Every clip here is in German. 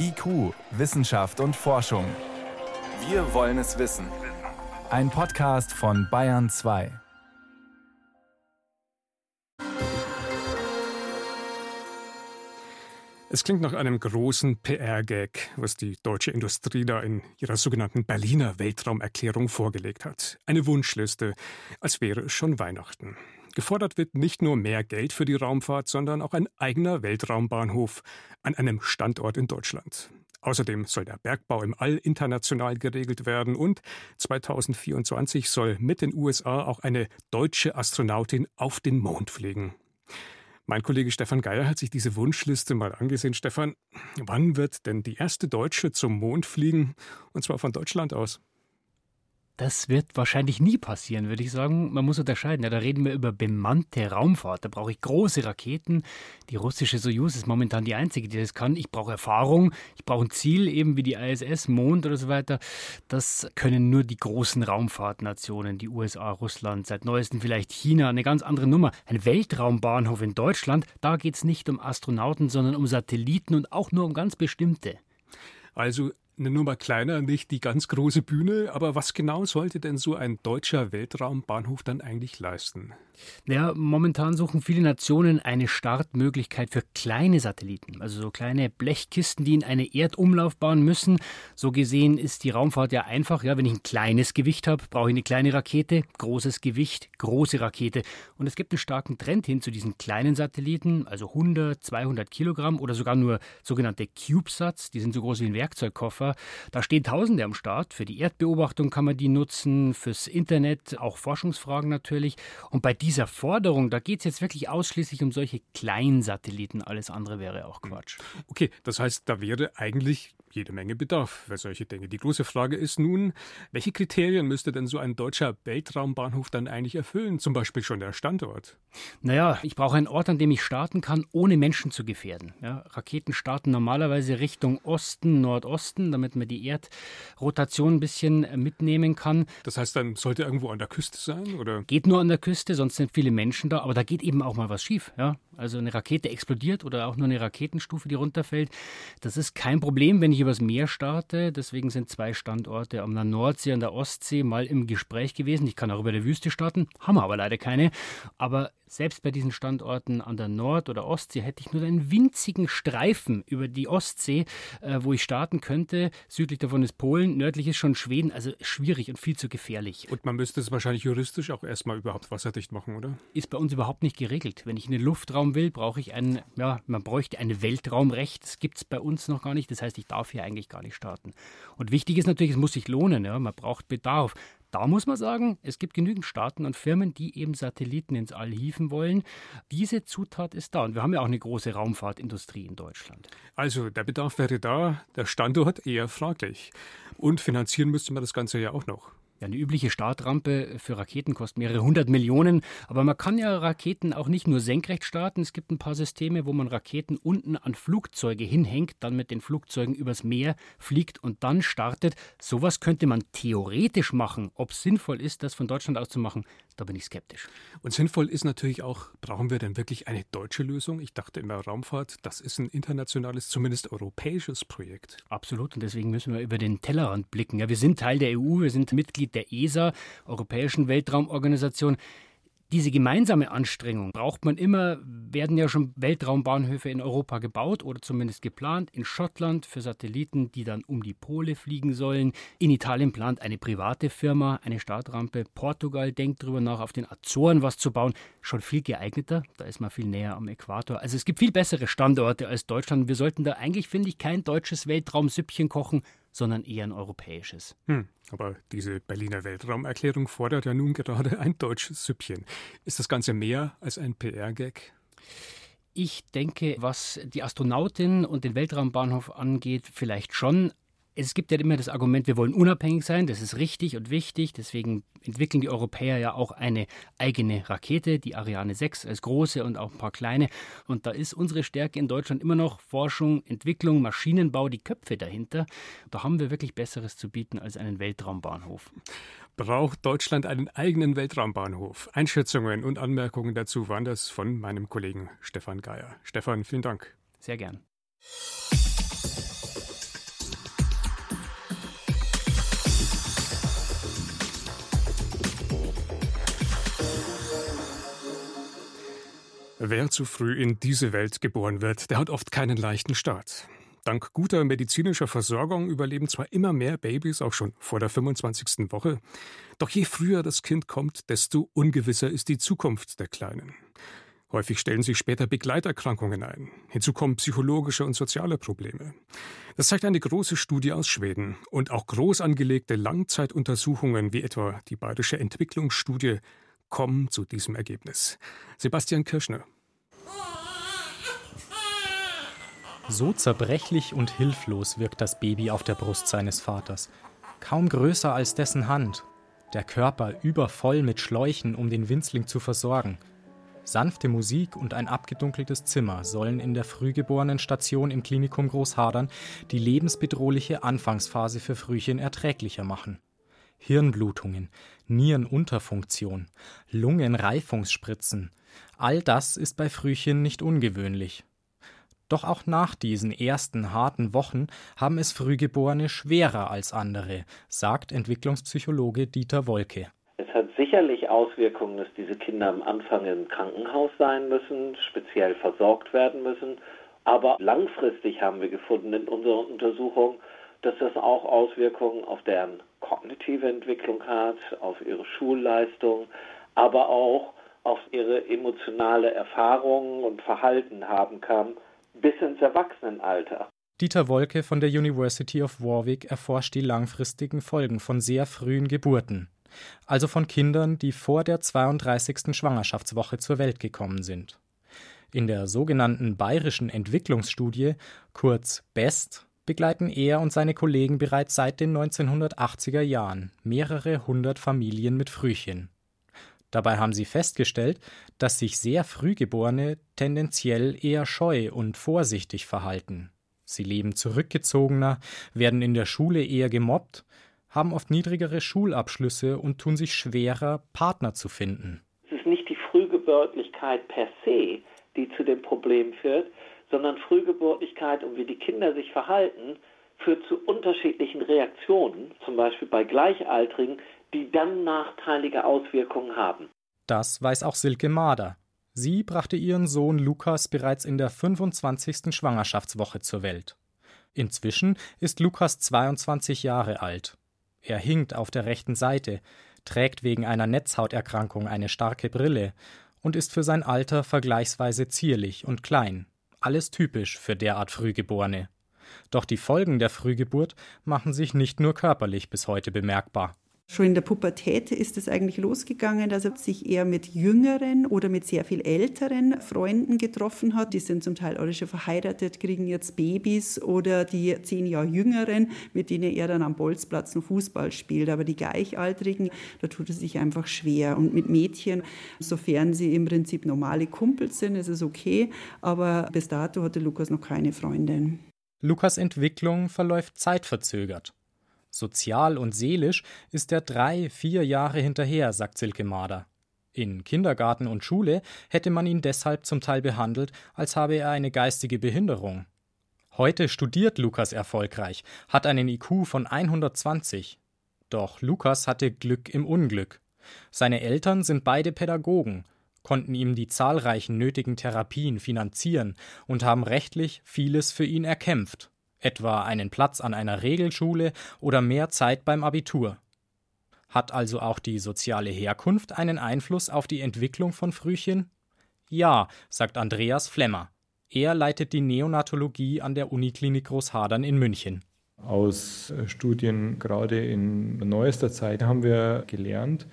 IQ, Wissenschaft und Forschung. Wir wollen es wissen. Ein Podcast von Bayern 2. Es klingt nach einem großen PR-Gag, was die deutsche Industrie da in ihrer sogenannten Berliner Weltraumerklärung vorgelegt hat. Eine Wunschliste, als wäre es schon Weihnachten. Gefordert wird nicht nur mehr Geld für die Raumfahrt, sondern auch ein eigener Weltraumbahnhof an einem Standort in Deutschland. Außerdem soll der Bergbau im All international geregelt werden und 2024 soll mit den USA auch eine deutsche Astronautin auf den Mond fliegen. Mein Kollege Stefan Geier hat sich diese Wunschliste mal angesehen. Stefan, wann wird denn die erste Deutsche zum Mond fliegen? Und zwar von Deutschland aus. Das wird wahrscheinlich nie passieren, würde ich sagen. Man muss unterscheiden. Ja, da reden wir über bemannte Raumfahrt. Da brauche ich große Raketen. Die russische Soyuz ist momentan die einzige, die das kann. Ich brauche Erfahrung. Ich brauche ein Ziel, eben wie die ISS, Mond oder so weiter. Das können nur die großen Raumfahrtnationen, die USA, Russland, seit neuestem vielleicht China. Eine ganz andere Nummer. Ein Weltraumbahnhof in Deutschland. Da geht es nicht um Astronauten, sondern um Satelliten und auch nur um ganz bestimmte. Also eine Nummer kleiner, nicht die ganz große Bühne. Aber was genau sollte denn so ein deutscher Weltraumbahnhof dann eigentlich leisten? Ja, momentan suchen viele Nationen eine Startmöglichkeit für kleine Satelliten, also so kleine Blechkisten, die in eine Erdumlaufbahn müssen. So gesehen ist die Raumfahrt ja einfach. Ja, wenn ich ein kleines Gewicht habe, brauche ich eine kleine Rakete, großes Gewicht, große Rakete. Und es gibt einen starken Trend hin zu diesen kleinen Satelliten, also 100, 200 Kilogramm oder sogar nur sogenannte CubeSats, die sind so groß wie ein Werkzeugkoffer. Server. Da stehen Tausende am Start. Für die Erdbeobachtung kann man die nutzen, fürs Internet, auch Forschungsfragen natürlich. Und bei dieser Forderung, da geht es jetzt wirklich ausschließlich um solche Kleinsatelliten. Alles andere wäre auch Quatsch. Okay, das heißt, da wäre eigentlich jede Menge Bedarf für solche Dinge. Die große Frage ist nun, welche Kriterien müsste denn so ein deutscher Weltraumbahnhof dann eigentlich erfüllen? Zum Beispiel schon der Standort. Naja, ich brauche einen Ort, an dem ich starten kann, ohne Menschen zu gefährden. Ja, Raketen starten normalerweise Richtung Osten, Nordosten, damit man die Erdrotation ein bisschen mitnehmen kann. Das heißt, dann sollte irgendwo an der Küste sein? Oder? Geht nur an der Küste, sonst sind viele Menschen da, aber da geht eben auch mal was schief. Ja? Also eine Rakete explodiert oder auch nur eine Raketenstufe, die runterfällt. Das ist kein Problem, wenn ich übers Meer starte. Deswegen sind zwei Standorte an der Nordsee und der Ostsee mal im Gespräch gewesen. Ich kann auch über der Wüste starten, haben wir aber leider keine. Aber selbst bei diesen Standorten an der Nord- oder Ostsee hätte ich nur einen winzigen Streifen über die Ostsee, äh, wo ich starten könnte. Südlich davon ist Polen, nördlich ist schon Schweden. Also schwierig und viel zu gefährlich. Und man müsste es wahrscheinlich juristisch auch erstmal überhaupt wasserdicht machen, oder? Ist bei uns überhaupt nicht geregelt. Wenn ich in den Luftraum will, brauche ich ein, ja, man bräuchte ein Weltraumrecht. Das gibt es bei uns noch gar nicht. Das heißt, ich darf hier eigentlich gar nicht starten. Und wichtig ist natürlich, es muss sich lohnen. Ja? Man braucht Bedarf. Da muss man sagen, es gibt genügend Staaten und Firmen, die eben Satelliten ins All hieven wollen. Diese Zutat ist da. Und wir haben ja auch eine große Raumfahrtindustrie in Deutschland. Also der Bedarf wäre da, der Standort eher fraglich. Und finanzieren müsste man das Ganze ja auch noch. Ja, eine übliche Startrampe für Raketen kostet mehrere hundert Millionen. Aber man kann ja Raketen auch nicht nur senkrecht starten. Es gibt ein paar Systeme, wo man Raketen unten an Flugzeuge hinhängt, dann mit den Flugzeugen übers Meer fliegt und dann startet. Sowas könnte man theoretisch machen. Ob es sinnvoll ist, das von Deutschland aus zu machen, da bin ich skeptisch. Und sinnvoll ist natürlich auch, brauchen wir denn wirklich eine deutsche Lösung? Ich dachte immer, Raumfahrt, das ist ein internationales, zumindest europäisches Projekt. Absolut. Und deswegen müssen wir über den Tellerrand blicken. Ja, wir sind Teil der EU, wir sind Mitglied der ESA, Europäischen Weltraumorganisation diese gemeinsame Anstrengung braucht man immer, werden ja schon Weltraumbahnhöfe in Europa gebaut oder zumindest geplant. In Schottland für Satelliten, die dann um die Pole fliegen sollen. In Italien plant eine private Firma eine Startrampe. Portugal denkt darüber nach, auf den Azoren was zu bauen. Schon viel geeigneter, da ist man viel näher am Äquator. Also es gibt viel bessere Standorte als Deutschland. Wir sollten da eigentlich, finde ich, kein deutsches Weltraumsüppchen kochen, sondern eher ein europäisches. Hm, aber diese Berliner Weltraumerklärung fordert ja nun gerade ein deutsches Süppchen. Ist das Ganze mehr als ein PR-Gag? Ich denke, was die Astronautin und den Weltraumbahnhof angeht, vielleicht schon es gibt ja immer das Argument, wir wollen unabhängig sein, das ist richtig und wichtig, deswegen entwickeln die Europäer ja auch eine eigene Rakete, die Ariane 6 als große und auch ein paar kleine. Und da ist unsere Stärke in Deutschland immer noch Forschung, Entwicklung, Maschinenbau, die Köpfe dahinter. Da haben wir wirklich Besseres zu bieten als einen Weltraumbahnhof. Braucht Deutschland einen eigenen Weltraumbahnhof? Einschätzungen und Anmerkungen dazu waren das von meinem Kollegen Stefan Geier. Stefan, vielen Dank. Sehr gern. Wer zu früh in diese Welt geboren wird, der hat oft keinen leichten Start. Dank guter medizinischer Versorgung überleben zwar immer mehr Babys auch schon vor der 25. Woche, doch je früher das Kind kommt, desto ungewisser ist die Zukunft der Kleinen. Häufig stellen sich später Begleiterkrankungen ein. Hinzu kommen psychologische und soziale Probleme. Das zeigt eine große Studie aus Schweden. Und auch groß angelegte Langzeituntersuchungen wie etwa die Bayerische Entwicklungsstudie kommen zu diesem Ergebnis. Sebastian Kirschner. So zerbrechlich und hilflos wirkt das Baby auf der Brust seines Vaters. Kaum größer als dessen Hand. Der Körper übervoll mit Schläuchen, um den Winzling zu versorgen. Sanfte Musik und ein abgedunkeltes Zimmer sollen in der Frühgeborenen-Station im Klinikum Großhadern die lebensbedrohliche Anfangsphase für Frühchen erträglicher machen. Hirnblutungen, Nierenunterfunktion, Lungenreifungsspritzen, all das ist bei Frühchen nicht ungewöhnlich. Doch auch nach diesen ersten harten Wochen haben es Frühgeborene schwerer als andere, sagt Entwicklungspsychologe Dieter Wolke. Es hat sicherlich Auswirkungen, dass diese Kinder am Anfang im Krankenhaus sein müssen, speziell versorgt werden müssen. Aber langfristig haben wir gefunden in unserer Untersuchung, dass das auch Auswirkungen auf deren kognitive Entwicklung hat, auf ihre Schulleistung, aber auch auf ihre emotionale Erfahrungen und Verhalten haben kann bis ins Erwachsenenalter. Dieter Wolke von der University of Warwick erforscht die langfristigen Folgen von sehr frühen Geburten, also von Kindern, die vor der 32. Schwangerschaftswoche zur Welt gekommen sind. In der sogenannten Bayerischen Entwicklungsstudie, kurz BEST, begleiten er und seine Kollegen bereits seit den 1980er Jahren mehrere hundert Familien mit Frühchen. Dabei haben sie festgestellt, dass sich sehr Frühgeborene tendenziell eher scheu und vorsichtig verhalten. Sie leben zurückgezogener, werden in der Schule eher gemobbt, haben oft niedrigere Schulabschlüsse und tun sich schwerer, Partner zu finden. Es ist nicht die Frühgeburtlichkeit per se, die zu dem Problem führt, sondern Frühgeburtlichkeit und wie die Kinder sich verhalten, führt zu unterschiedlichen Reaktionen, zum Beispiel bei Gleichaltrigen, die dann nachteilige Auswirkungen haben. Das weiß auch Silke Mader. Sie brachte ihren Sohn Lukas bereits in der 25. Schwangerschaftswoche zur Welt. Inzwischen ist Lukas 22 Jahre alt. Er hinkt auf der rechten Seite, trägt wegen einer Netzhauterkrankung eine starke Brille und ist für sein Alter vergleichsweise zierlich und klein. Alles typisch für derart Frühgeborene. Doch die Folgen der Frühgeburt machen sich nicht nur körperlich bis heute bemerkbar. Schon in der Pubertät ist es eigentlich losgegangen, dass er sich eher mit jüngeren oder mit sehr viel älteren Freunden getroffen hat. Die sind zum Teil alle schon verheiratet, kriegen jetzt Babys oder die zehn Jahre jüngeren, mit denen er dann am Bolzplatz noch Fußball spielt. Aber die Gleichaltrigen, da tut es sich einfach schwer. Und mit Mädchen, sofern sie im Prinzip normale Kumpels sind, ist es okay. Aber bis dato hatte Lukas noch keine Freundin. Lukas Entwicklung verläuft zeitverzögert. Sozial und seelisch ist er drei, vier Jahre hinterher, sagt Silke Mader. In Kindergarten und Schule hätte man ihn deshalb zum Teil behandelt, als habe er eine geistige Behinderung. Heute studiert Lukas erfolgreich, hat einen IQ von 120. Doch Lukas hatte Glück im Unglück. Seine Eltern sind beide Pädagogen, konnten ihm die zahlreichen nötigen Therapien finanzieren und haben rechtlich vieles für ihn erkämpft etwa einen Platz an einer Regelschule oder mehr Zeit beim Abitur. Hat also auch die soziale Herkunft einen Einfluss auf die Entwicklung von Frühchen? Ja, sagt Andreas Flemmer. Er leitet die Neonatologie an der Uniklinik Großhadern in München. Aus äh, Studien gerade in neuester Zeit haben wir gelernt,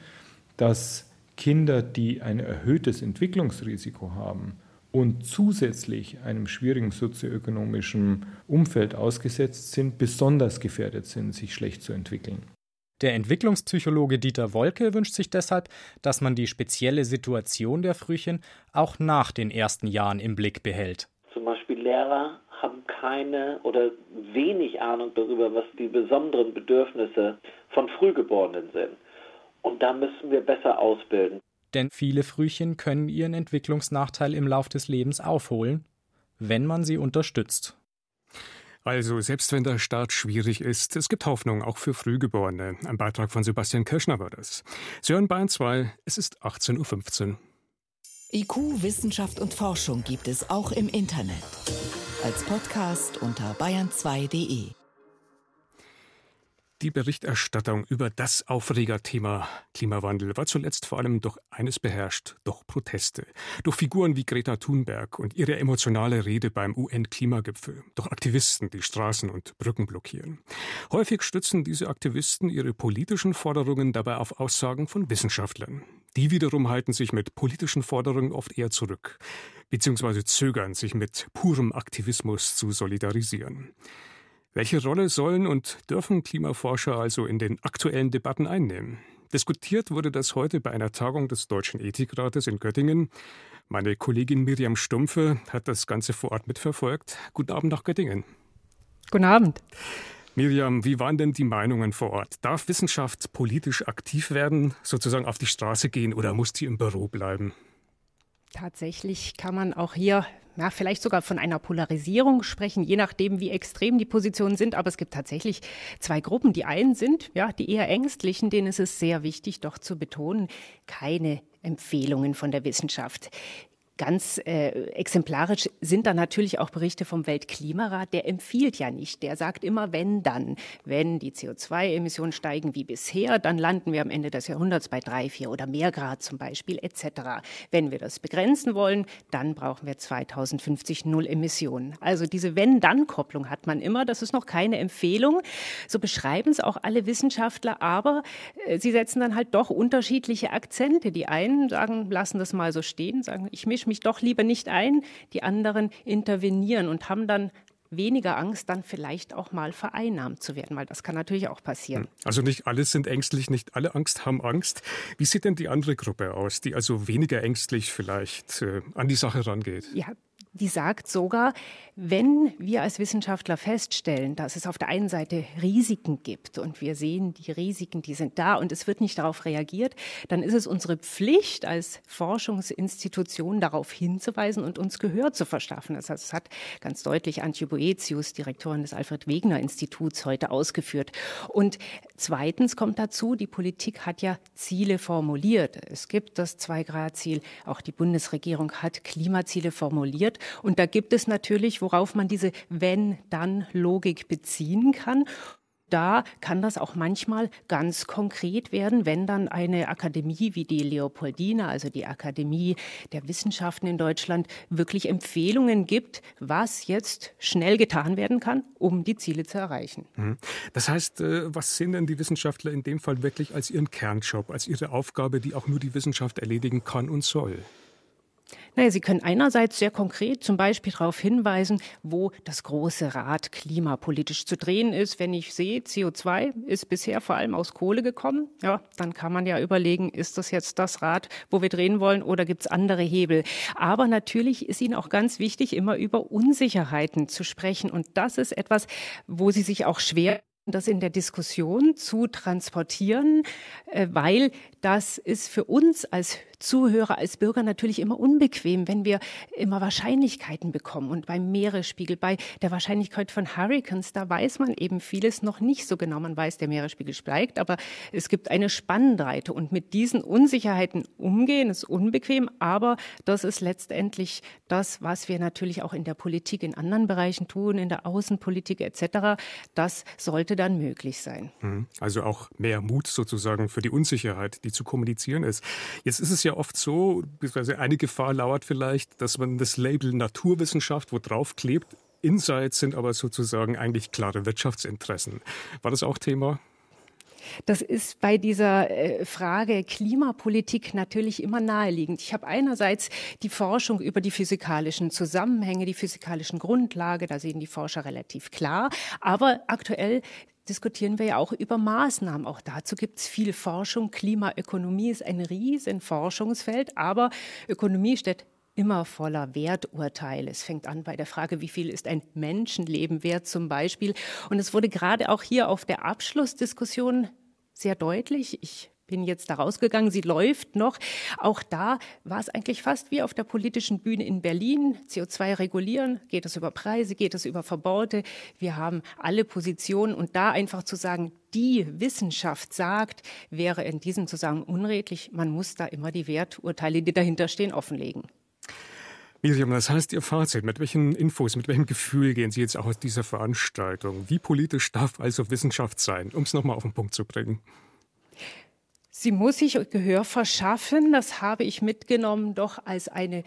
dass Kinder, die ein erhöhtes Entwicklungsrisiko haben, und zusätzlich einem schwierigen sozioökonomischen Umfeld ausgesetzt sind, besonders gefährdet sind, sich schlecht zu entwickeln. Der Entwicklungspsychologe Dieter Wolke wünscht sich deshalb, dass man die spezielle Situation der Frühchen auch nach den ersten Jahren im Blick behält. Zum Beispiel Lehrer haben keine oder wenig Ahnung darüber, was die besonderen Bedürfnisse von Frühgeborenen sind. Und da müssen wir besser ausbilden denn viele Frühchen können ihren Entwicklungsnachteil im Lauf des Lebens aufholen, wenn man sie unterstützt. Also, selbst wenn der Start schwierig ist, es gibt Hoffnung auch für Frühgeborene. Ein Beitrag von Sebastian Kirschner war das. Sie hören Bayern 2, es ist 18.15 Uhr. IQ, Wissenschaft und Forschung gibt es auch im Internet. Als Podcast unter bayern2.de. Die Berichterstattung über das Aufregerthema Klimawandel war zuletzt vor allem durch eines beherrscht, durch Proteste. Durch Figuren wie Greta Thunberg und ihre emotionale Rede beim UN-Klimagipfel. Durch Aktivisten, die Straßen und Brücken blockieren. Häufig stützen diese Aktivisten ihre politischen Forderungen dabei auf Aussagen von Wissenschaftlern. Die wiederum halten sich mit politischen Forderungen oft eher zurück, beziehungsweise zögern, sich mit purem Aktivismus zu solidarisieren. Welche Rolle sollen und dürfen Klimaforscher also in den aktuellen Debatten einnehmen? Diskutiert wurde das heute bei einer Tagung des Deutschen Ethikrates in Göttingen. Meine Kollegin Miriam Stumpfe hat das Ganze vor Ort mitverfolgt. Guten Abend nach Göttingen. Guten Abend. Miriam, wie waren denn die Meinungen vor Ort? Darf Wissenschaft politisch aktiv werden, sozusagen auf die Straße gehen oder muss die im Büro bleiben? Tatsächlich kann man auch hier ja, vielleicht sogar von einer Polarisierung sprechen, je nachdem, wie extrem die Positionen sind. Aber es gibt tatsächlich zwei Gruppen. Die einen sind, ja, die eher Ängstlichen, denen ist es sehr wichtig, doch zu betonen, keine Empfehlungen von der Wissenschaft. Ganz äh, exemplarisch sind da natürlich auch Berichte vom Weltklimarat. Der empfiehlt ja nicht. Der sagt immer, wenn dann. Wenn die CO2-Emissionen steigen wie bisher, dann landen wir am Ende des Jahrhunderts bei drei, vier oder mehr Grad zum Beispiel etc. Wenn wir das begrenzen wollen, dann brauchen wir 2050 null Emissionen. Also diese Wenn-Dann-Kopplung hat man immer. Das ist noch keine Empfehlung. So beschreiben es auch alle Wissenschaftler. Aber äh, sie setzen dann halt doch unterschiedliche Akzente. Die einen sagen, lassen das mal so stehen, sagen, ich mische mich doch lieber nicht ein. Die anderen intervenieren und haben dann weniger Angst, dann vielleicht auch mal vereinnahmt zu werden, weil das kann natürlich auch passieren. Hm. Also nicht alle sind ängstlich, nicht alle Angst haben Angst. Wie sieht denn die andere Gruppe aus, die also weniger ängstlich vielleicht äh, an die Sache rangeht? Ja, die sagt sogar, wenn wir als Wissenschaftler feststellen, dass es auf der einen Seite Risiken gibt und wir sehen, die Risiken, die sind da und es wird nicht darauf reagiert, dann ist es unsere Pflicht als Forschungsinstitution darauf hinzuweisen und uns Gehör zu verschaffen. Das, heißt, das hat ganz deutlich Antje Boetius, Direktorin des Alfred Wegener Instituts, heute ausgeführt. Und zweitens kommt dazu, die Politik hat ja Ziele formuliert. Es gibt das Zwei-Grad-Ziel, auch die Bundesregierung hat Klimaziele formuliert. Und da gibt es natürlich, worauf man diese Wenn-Dann-Logik beziehen kann da kann das auch manchmal ganz konkret werden, wenn dann eine Akademie wie die Leopoldina, also die Akademie der Wissenschaften in Deutschland, wirklich Empfehlungen gibt, was jetzt schnell getan werden kann, um die Ziele zu erreichen. Mhm. Das heißt, äh, was sehen denn die Wissenschaftler in dem Fall wirklich als ihren Kernjob, als ihre Aufgabe, die auch nur die Wissenschaft erledigen kann und soll? Naja, Sie können einerseits sehr konkret zum Beispiel darauf hinweisen, wo das große Rad klimapolitisch zu drehen ist. Wenn ich sehe, CO2 ist bisher vor allem aus Kohle gekommen, ja, dann kann man ja überlegen, ist das jetzt das Rad, wo wir drehen wollen oder gibt es andere Hebel? Aber natürlich ist Ihnen auch ganz wichtig, immer über Unsicherheiten zu sprechen. Und das ist etwas, wo Sie sich auch schwer das in der Diskussion zu transportieren, äh, weil das ist für uns als Zuhörer, als Bürger natürlich immer unbequem, wenn wir immer Wahrscheinlichkeiten bekommen. Und beim Meeresspiegel, bei der Wahrscheinlichkeit von Hurricanes, da weiß man eben vieles noch nicht so genau. Man weiß, der Meeresspiegel steigt, aber es gibt eine Spannbreite. Und mit diesen Unsicherheiten umgehen ist unbequem, aber das ist letztendlich das, was wir natürlich auch in der Politik in anderen Bereichen tun, in der Außenpolitik etc. Das sollte dann möglich sein. Mhm. Also auch mehr Mut sozusagen für die Unsicherheit, die zu kommunizieren ist. Jetzt ist es ja oft so, beziehungsweise eine Gefahr lauert vielleicht, dass man das Label Naturwissenschaft wo drauf klebt. Insights sind aber sozusagen eigentlich klare Wirtschaftsinteressen. War das auch Thema? Das ist bei dieser äh, Frage Klimapolitik natürlich immer naheliegend. Ich habe einerseits die Forschung über die physikalischen Zusammenhänge, die physikalischen Grundlage, da sehen die Forscher relativ klar. Aber aktuell diskutieren wir ja auch über Maßnahmen. Auch dazu gibt es viel Forschung. Klimaökonomie ist ein riesen Forschungsfeld, aber Ökonomie steht immer voller Werturteile. Es fängt an bei der Frage, wie viel ist ein Menschenleben wert zum Beispiel. Und es wurde gerade auch hier auf der Abschlussdiskussion sehr deutlich. Ich bin jetzt da rausgegangen, sie läuft noch. Auch da war es eigentlich fast wie auf der politischen Bühne in Berlin. CO2 regulieren, geht es über Preise, geht es über Verbote. Wir haben alle Positionen und da einfach zu sagen, die Wissenschaft sagt, wäre in diesem Zusammenhang unredlich. Man muss da immer die Werturteile, die dahinter stehen, offenlegen. Miriam, das heißt Ihr Fazit. Mit welchen Infos, mit welchem Gefühl gehen Sie jetzt auch aus dieser Veranstaltung? Wie politisch darf also Wissenschaft sein, um es nochmal auf den Punkt zu bringen? Sie muss sich Gehör verschaffen. Das habe ich mitgenommen, doch als eine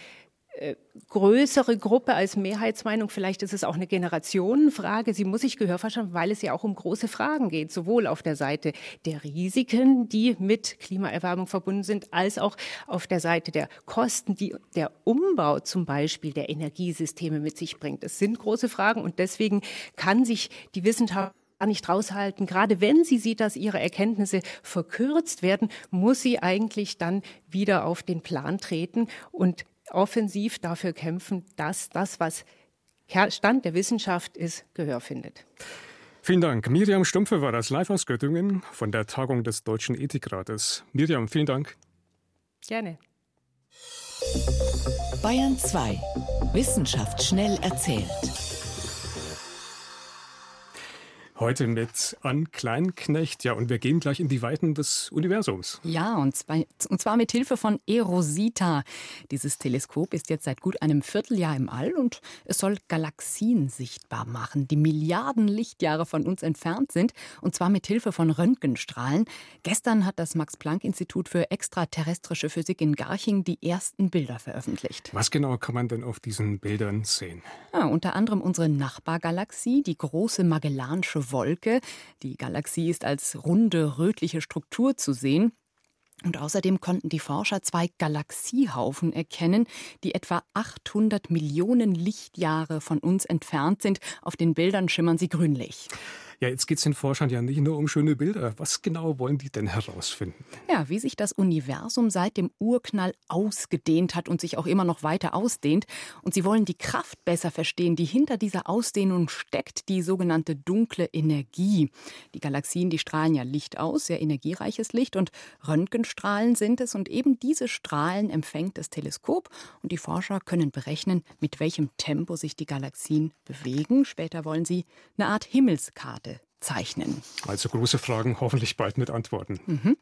äh, größere Gruppe als Mehrheitsmeinung. Vielleicht ist es auch eine Generationenfrage. Sie muss sich Gehör verschaffen, weil es ja auch um große Fragen geht, sowohl auf der Seite der Risiken, die mit Klimaerwärmung verbunden sind, als auch auf der Seite der Kosten, die der Umbau zum Beispiel der Energiesysteme mit sich bringt. Es sind große Fragen und deswegen kann sich die Wissenschaft nicht raushalten. Gerade wenn sie sieht, dass ihre Erkenntnisse verkürzt werden, muss sie eigentlich dann wieder auf den Plan treten und offensiv dafür kämpfen, dass das, was Stand der Wissenschaft ist, Gehör findet. Vielen Dank. Miriam Stumpfe war das live aus Göttingen von der Tagung des Deutschen Ethikrates. Miriam, vielen Dank. Gerne. Bayern 2. Wissenschaft schnell erzählt. Heute mit Ann Kleinknecht. Ja, und wir gehen gleich in die Weiten des Universums. Ja, und zwar, und zwar mit Hilfe von Erosita. Dieses Teleskop ist jetzt seit gut einem Vierteljahr im All und es soll Galaxien sichtbar machen, die Milliarden Lichtjahre von uns entfernt sind. Und zwar mit Hilfe von Röntgenstrahlen. Gestern hat das Max-Planck-Institut für extraterrestrische Physik in Garching die ersten Bilder veröffentlicht. Was genau kann man denn auf diesen Bildern sehen? Ja, unter anderem unsere Nachbargalaxie, die große Magellansche Wolke. Die Galaxie ist als runde, rötliche Struktur zu sehen. Und außerdem konnten die Forscher zwei Galaxiehaufen erkennen, die etwa 800 Millionen Lichtjahre von uns entfernt sind. Auf den Bildern schimmern sie grünlich. Ja, jetzt geht es den Forschern ja nicht nur um schöne Bilder. Was genau wollen die denn herausfinden? Ja, wie sich das Universum seit dem Urknall ausgedehnt hat und sich auch immer noch weiter ausdehnt. Und sie wollen die Kraft besser verstehen, die hinter dieser Ausdehnung steckt, die sogenannte dunkle Energie. Die Galaxien, die strahlen ja Licht aus, sehr energiereiches Licht und Röntgenstrahlen sind es. Und eben diese Strahlen empfängt das Teleskop und die Forscher können berechnen, mit welchem Tempo sich die Galaxien bewegen. Später wollen sie eine Art Himmelskarte zeichnen. Also große Fragen, hoffentlich bald mit Antworten. Mhm.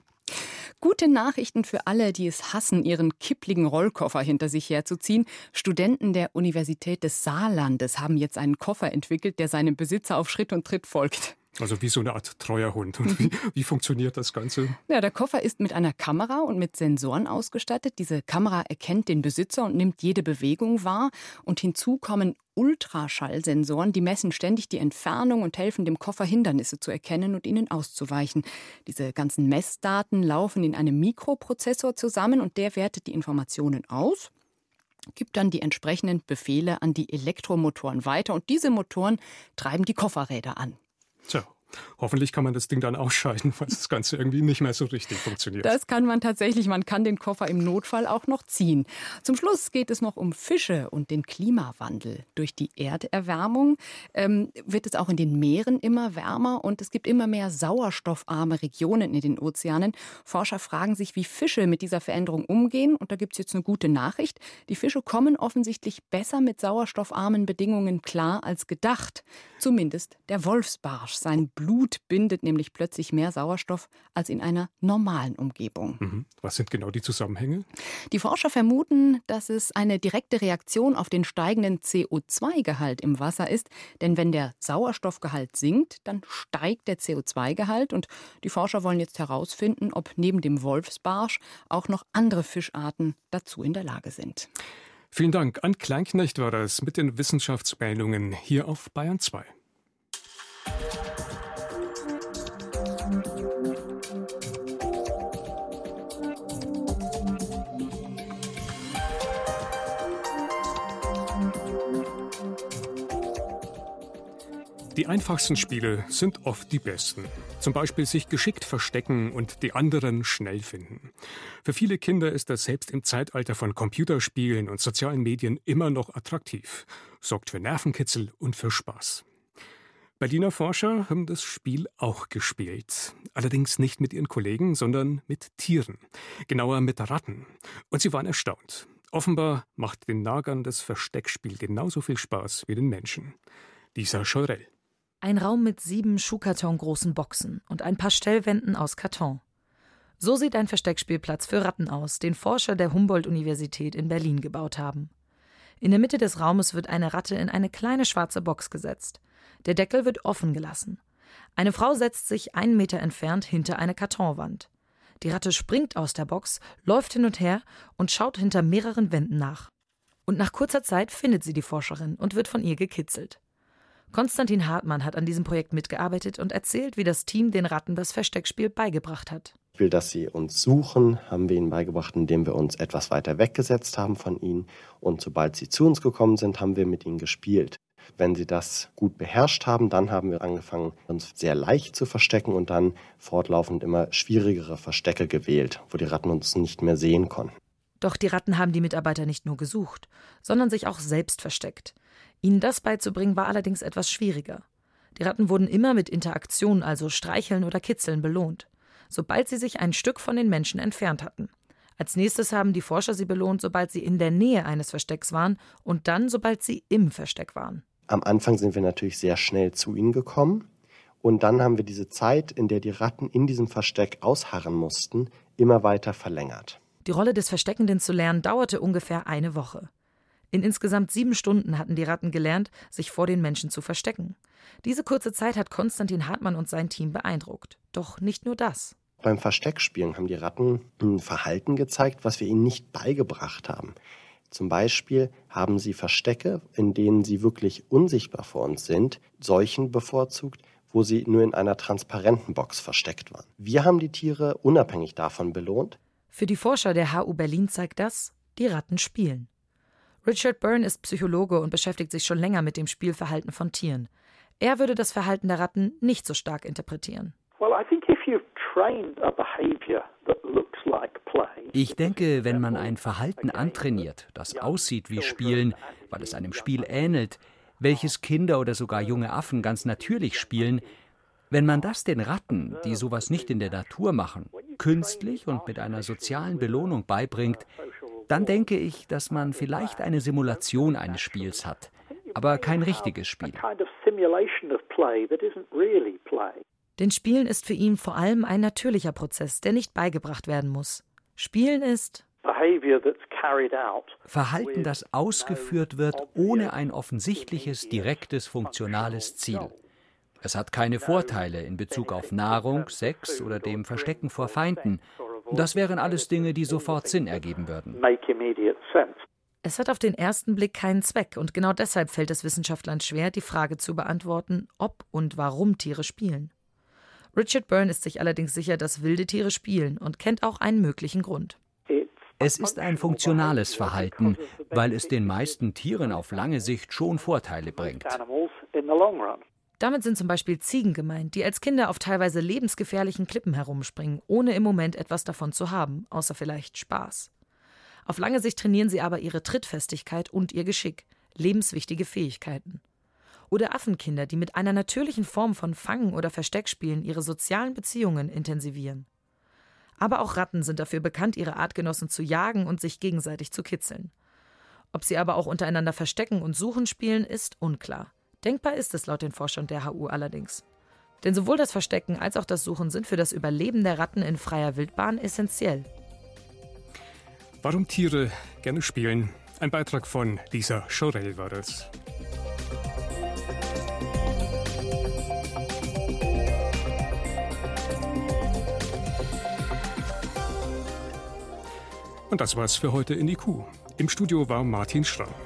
Gute Nachrichten für alle, die es hassen, ihren kippligen Rollkoffer hinter sich herzuziehen. Studenten der Universität des Saarlandes haben jetzt einen Koffer entwickelt, der seinem Besitzer auf Schritt und Tritt folgt. Also wie so eine Art treuer Hund. Und wie, wie, funktioniert das Ganze? Ja, der Koffer ist mit einer Kamera und mit Sensoren ausgestattet. Diese Kamera erkennt den Besitzer und nimmt jede Bewegung wahr. Und hinzu kommen Ultraschallsensoren, die messen ständig die Entfernung und helfen dem Koffer Hindernisse zu erkennen und ihnen auszuweichen. Diese ganzen Messdaten laufen in einem Mikroprozessor zusammen und der wertet die Informationen aus gibt dann die entsprechenden Befehle an die Elektromotoren weiter und diese Motoren treiben die Kofferräder an. So, Hoffentlich kann man das Ding dann ausschalten, falls das Ganze irgendwie nicht mehr so richtig funktioniert. Das kann man tatsächlich. Man kann den Koffer im Notfall auch noch ziehen. Zum Schluss geht es noch um Fische und den Klimawandel. Durch die Erderwärmung ähm, wird es auch in den Meeren immer wärmer und es gibt immer mehr sauerstoffarme Regionen in den Ozeanen. Forscher fragen sich, wie Fische mit dieser Veränderung umgehen. Und da gibt es jetzt eine gute Nachricht. Die Fische kommen offensichtlich besser mit sauerstoffarmen Bedingungen klar als gedacht. Zumindest der Wolfsbarsch. Sein Blut bindet nämlich plötzlich mehr Sauerstoff als in einer normalen Umgebung. Mhm. Was sind genau die Zusammenhänge? Die Forscher vermuten, dass es eine direkte Reaktion auf den steigenden CO2-Gehalt im Wasser ist. Denn wenn der Sauerstoffgehalt sinkt, dann steigt der CO2-Gehalt. Und die Forscher wollen jetzt herausfinden, ob neben dem Wolfsbarsch auch noch andere Fischarten dazu in der Lage sind. Vielen Dank. An Kleinknecht war das mit den Wissenschaftsmeldungen hier auf Bayern 2. Die einfachsten Spiele sind oft die besten. Zum Beispiel sich geschickt verstecken und die anderen schnell finden. Für viele Kinder ist das selbst im Zeitalter von Computerspielen und sozialen Medien immer noch attraktiv, sorgt für Nervenkitzel und für Spaß. Berliner Forscher haben das Spiel auch gespielt. Allerdings nicht mit ihren Kollegen, sondern mit Tieren. Genauer mit Ratten. Und sie waren erstaunt. Offenbar macht den Nagern das Versteckspiel genauso viel Spaß wie den Menschen. Lisa Scheurell. Ein Raum mit sieben schuhkartongroßen Boxen und ein paar Stellwänden aus Karton. So sieht ein Versteckspielplatz für Ratten aus, den Forscher der Humboldt-Universität in Berlin gebaut haben. In der Mitte des Raumes wird eine Ratte in eine kleine schwarze Box gesetzt. Der Deckel wird offen gelassen. Eine Frau setzt sich einen Meter entfernt hinter eine Kartonwand. Die Ratte springt aus der Box, läuft hin und her und schaut hinter mehreren Wänden nach. Und nach kurzer Zeit findet sie die Forscherin und wird von ihr gekitzelt. Konstantin Hartmann hat an diesem Projekt mitgearbeitet und erzählt, wie das Team den Ratten das Versteckspiel beigebracht hat. Spiel, dass sie uns suchen, haben wir ihnen beigebracht, indem wir uns etwas weiter weggesetzt haben von ihnen. Und sobald sie zu uns gekommen sind, haben wir mit ihnen gespielt. Wenn sie das gut beherrscht haben, dann haben wir angefangen, uns sehr leicht zu verstecken und dann fortlaufend immer schwierigere Verstecke gewählt, wo die Ratten uns nicht mehr sehen konnten. Doch die Ratten haben die Mitarbeiter nicht nur gesucht, sondern sich auch selbst versteckt. Ihnen das beizubringen war allerdings etwas schwieriger. Die Ratten wurden immer mit Interaktion, also Streicheln oder Kitzeln, belohnt, sobald sie sich ein Stück von den Menschen entfernt hatten. Als nächstes haben die Forscher sie belohnt, sobald sie in der Nähe eines Verstecks waren und dann, sobald sie im Versteck waren. Am Anfang sind wir natürlich sehr schnell zu ihnen gekommen. Und dann haben wir diese Zeit, in der die Ratten in diesem Versteck ausharren mussten, immer weiter verlängert. Die Rolle des Versteckenden zu lernen dauerte ungefähr eine Woche. In insgesamt sieben Stunden hatten die Ratten gelernt, sich vor den Menschen zu verstecken. Diese kurze Zeit hat Konstantin Hartmann und sein Team beeindruckt. Doch nicht nur das. Beim Versteckspielen haben die Ratten ein Verhalten gezeigt, was wir ihnen nicht beigebracht haben. Zum Beispiel haben sie Verstecke, in denen sie wirklich unsichtbar vor uns sind, solchen bevorzugt, wo sie nur in einer transparenten Box versteckt waren. Wir haben die Tiere unabhängig davon belohnt. Für die Forscher der HU Berlin zeigt das, die Ratten spielen. Richard Byrne ist Psychologe und beschäftigt sich schon länger mit dem Spielverhalten von Tieren. Er würde das Verhalten der Ratten nicht so stark interpretieren. Well, I think if you've trained a behavior that looks ich denke, wenn man ein Verhalten antrainiert, das aussieht wie Spielen, weil es einem Spiel ähnelt, welches Kinder oder sogar junge Affen ganz natürlich spielen, wenn man das den Ratten, die sowas nicht in der Natur machen, künstlich und mit einer sozialen Belohnung beibringt, dann denke ich, dass man vielleicht eine Simulation eines Spiels hat, aber kein richtiges Spiel. Denn Spielen ist für ihn vor allem ein natürlicher Prozess, der nicht beigebracht werden muss. Spielen ist Verhalten, das ausgeführt wird ohne ein offensichtliches, direktes, funktionales Ziel. Es hat keine Vorteile in Bezug auf Nahrung, Sex oder dem Verstecken vor Feinden. Das wären alles Dinge, die sofort Sinn ergeben würden. Es hat auf den ersten Blick keinen Zweck und genau deshalb fällt es Wissenschaftlern schwer, die Frage zu beantworten, ob und warum Tiere spielen. Richard Byrne ist sich allerdings sicher, dass wilde Tiere spielen und kennt auch einen möglichen Grund. Es ist ein funktionales Verhalten, weil es den meisten Tieren auf lange Sicht schon Vorteile bringt. Damit sind zum Beispiel Ziegen gemeint, die als Kinder auf teilweise lebensgefährlichen Klippen herumspringen, ohne im Moment etwas davon zu haben, außer vielleicht Spaß. Auf lange Sicht trainieren sie aber ihre Trittfestigkeit und ihr Geschick, lebenswichtige Fähigkeiten. Oder Affenkinder, die mit einer natürlichen Form von Fangen oder Versteckspielen ihre sozialen Beziehungen intensivieren. Aber auch Ratten sind dafür bekannt, ihre Artgenossen zu jagen und sich gegenseitig zu kitzeln. Ob sie aber auch untereinander Verstecken und Suchen spielen, ist unklar. Denkbar ist es laut den Forschern der HU allerdings. Denn sowohl das Verstecken als auch das Suchen sind für das Überleben der Ratten in freier Wildbahn essentiell. Warum Tiere gerne spielen? Ein Beitrag von Lisa Schorell war das. Und das war's für heute in Kuh. Im Studio war Martin Schramm.